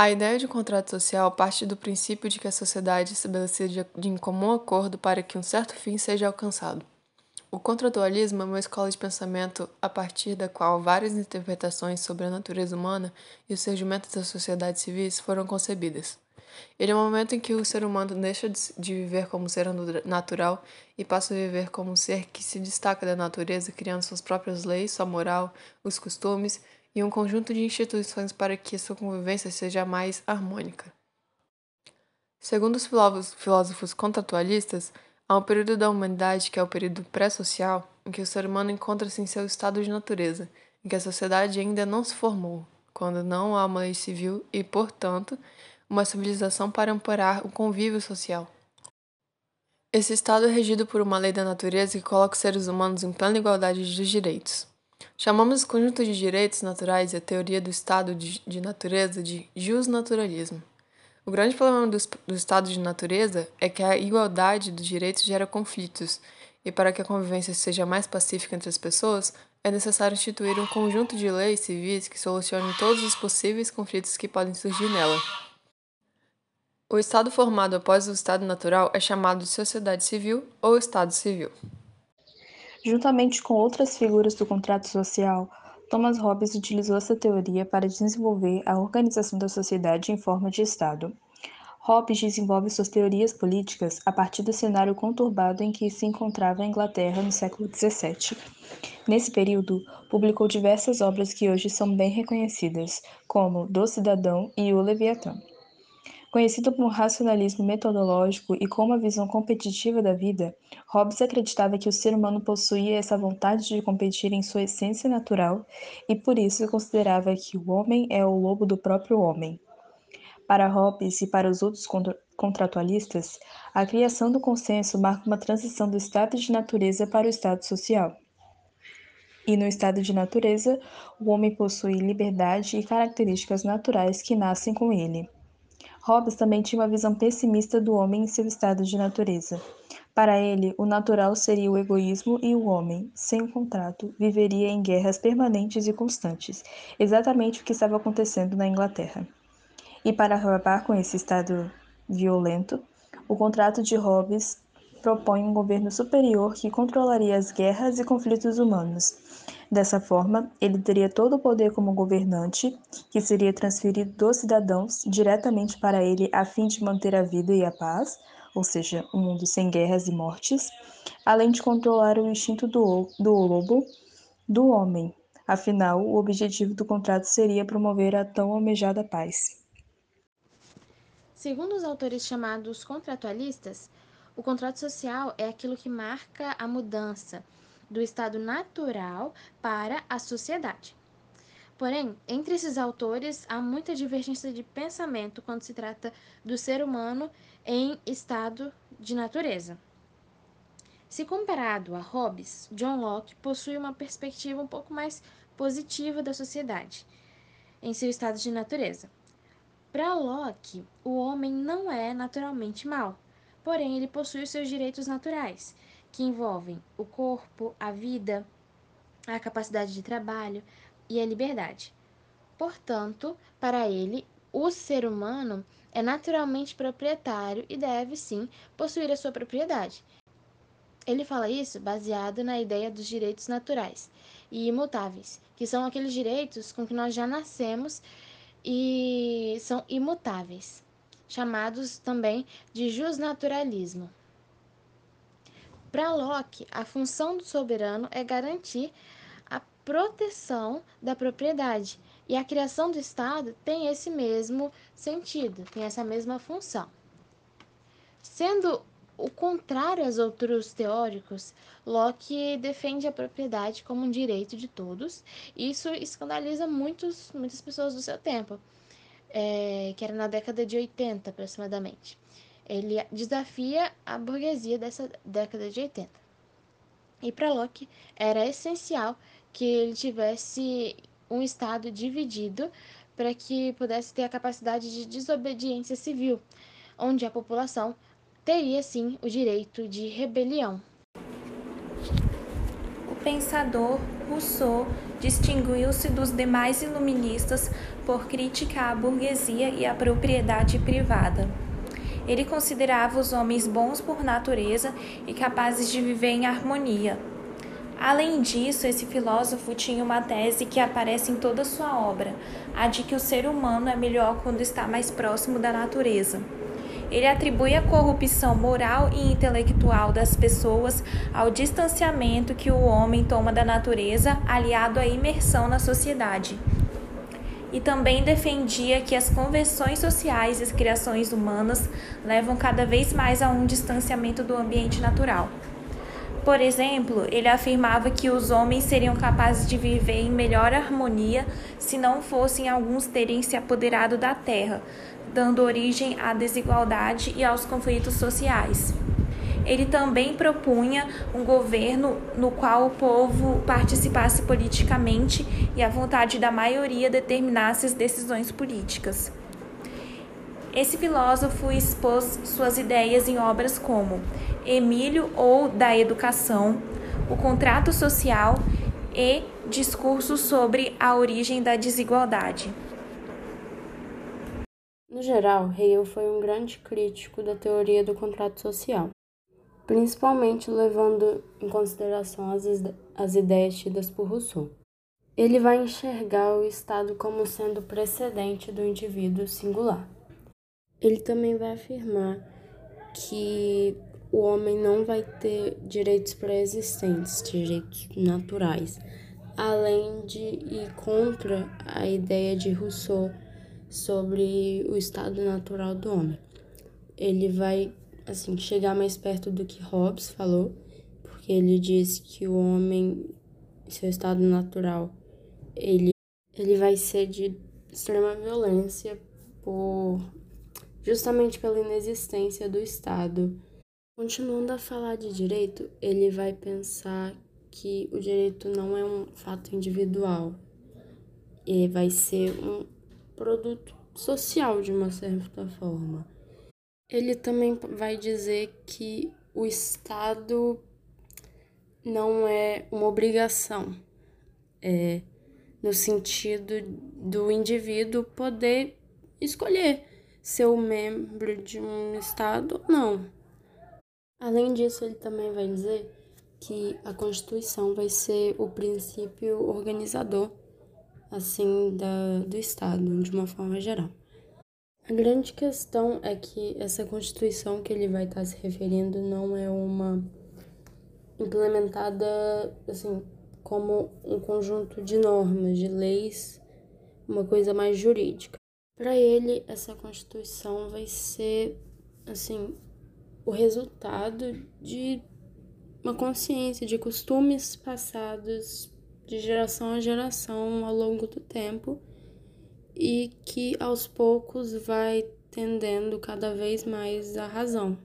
A ideia de contrato social parte do princípio de que a sociedade estabelecida de comum acordo para que um certo fim seja alcançado. O contratualismo é uma escola de pensamento a partir da qual várias interpretações sobre a natureza humana e o surgimento das sociedades civis foram concebidas. Ele é o momento em que o ser humano deixa de viver como ser natural e passa a viver como um ser que se destaca da natureza, criando suas próprias leis, sua moral, os costumes e um conjunto de instituições para que sua convivência seja mais harmônica. Segundo os filósofos contratualistas, há um período da humanidade que é o período pré-social, em que o ser humano encontra-se em seu estado de natureza, em que a sociedade ainda não se formou, quando não há uma lei civil e, portanto, uma civilização para amparar o convívio social. Esse estado é regido por uma lei da natureza que coloca os seres humanos em plena igualdade de direitos. Chamamos o conjunto de direitos naturais e a teoria do estado de, de natureza de justnaturalismo. O grande problema do, do estado de natureza é que a igualdade dos direitos gera conflitos, e para que a convivência seja mais pacífica entre as pessoas, é necessário instituir um conjunto de leis civis que solucionem todos os possíveis conflitos que podem surgir nela. O estado formado após o estado natural é chamado de sociedade civil ou estado civil. Juntamente com outras figuras do contrato social, Thomas Hobbes utilizou essa teoria para desenvolver a organização da sociedade em forma de Estado. Hobbes desenvolve suas teorias políticas a partir do cenário conturbado em que se encontrava a Inglaterra no século XVII. Nesse período, publicou diversas obras que hoje são bem reconhecidas, como Do Cidadão e O Leviatã. Conhecido por racionalismo metodológico e com uma visão competitiva da vida, Hobbes acreditava que o ser humano possuía essa vontade de competir em sua essência natural e por isso considerava que o homem é o lobo do próprio homem. Para Hobbes e para os outros contratualistas, a criação do consenso marca uma transição do estado de natureza para o estado social. E no estado de natureza, o homem possui liberdade e características naturais que nascem com ele. Hobbes também tinha uma visão pessimista do homem em seu estado de natureza. Para ele, o natural seria o egoísmo e o homem, sem o contrato, viveria em guerras permanentes e constantes, exatamente o que estava acontecendo na Inglaterra. E para acabar com esse estado violento, o contrato de Hobbes propõe um governo superior que controlaria as guerras e conflitos humanos. Dessa forma, ele teria todo o poder como governante, que seria transferido dos cidadãos diretamente para ele a fim de manter a vida e a paz, ou seja, um mundo sem guerras e mortes, além de controlar o instinto do, do lobo do homem. Afinal, o objetivo do contrato seria promover a tão almejada paz. Segundo os autores chamados contratualistas, o contrato social é aquilo que marca a mudança do estado natural para a sociedade. Porém, entre esses autores há muita divergência de pensamento quando se trata do ser humano em estado de natureza. Se comparado a Hobbes, John Locke possui uma perspectiva um pouco mais positiva da sociedade em seu estado de natureza. Para Locke, o homem não é naturalmente mau, porém ele possui os seus direitos naturais, que envolvem o corpo, a vida, a capacidade de trabalho e a liberdade. Portanto, para ele, o ser humano é naturalmente proprietário e deve sim possuir a sua propriedade. Ele fala isso baseado na ideia dos direitos naturais e imutáveis, que são aqueles direitos com que nós já nascemos e são imutáveis chamados também de justnaturalismo. Para Locke, a função do soberano é garantir a proteção da propriedade, e a criação do Estado tem esse mesmo sentido, tem essa mesma função. Sendo o contrário aos outros teóricos, Locke defende a propriedade como um direito de todos. Isso escandaliza muitos, muitas pessoas do seu tempo é, que era na década de 80 aproximadamente. Ele desafia a burguesia dessa década de 80. E para Locke era essencial que ele tivesse um Estado dividido para que pudesse ter a capacidade de desobediência civil, onde a população teria sim o direito de rebelião. Pensador Rousseau distinguiu-se dos demais iluministas por criticar a burguesia e a propriedade privada. Ele considerava os homens bons por natureza e capazes de viver em harmonia. Além disso, esse filósofo tinha uma tese que aparece em toda sua obra, a de que o ser humano é melhor quando está mais próximo da natureza. Ele atribui a corrupção moral e intelectual das pessoas ao distanciamento que o homem toma da natureza, aliado à imersão na sociedade. E também defendia que as convenções sociais e as criações humanas levam cada vez mais a um distanciamento do ambiente natural. Por exemplo, ele afirmava que os homens seriam capazes de viver em melhor harmonia se não fossem alguns terem se apoderado da terra, dando origem à desigualdade e aos conflitos sociais. Ele também propunha um governo no qual o povo participasse politicamente e a vontade da maioria determinasse as decisões políticas. Esse filósofo expôs suas ideias em obras como Emílio ou da Educação, O Contrato Social e Discursos sobre a Origem da Desigualdade. No geral, Hegel foi um grande crítico da teoria do contrato social, principalmente levando em consideração as, as ideias tidas por Rousseau. Ele vai enxergar o Estado como sendo precedente do indivíduo singular. Ele também vai afirmar que o homem não vai ter direitos pré-existentes, direitos naturais, além de ir contra a ideia de Rousseau sobre o estado natural do homem. Ele vai assim chegar mais perto do que Hobbes falou, porque ele diz que o homem, seu estado natural, ele ele vai ser de extrema violência por justamente pela inexistência do Estado. Continuando a falar de direito, ele vai pensar que o direito não é um fato individual, e vai ser um produto social de uma certa forma. Ele também vai dizer que o Estado não é uma obrigação, é no sentido do indivíduo poder escolher ser um membro de um Estado ou não. Além disso, ele também vai dizer que a Constituição vai ser o princípio organizador assim da, do Estado, de uma forma geral. A grande questão é que essa Constituição que ele vai estar se referindo não é uma implementada assim como um conjunto de normas, de leis, uma coisa mais jurídica. Para ele, essa Constituição vai ser assim o resultado de uma consciência de costumes passados de geração a geração ao longo do tempo e que aos poucos vai tendendo cada vez mais à razão.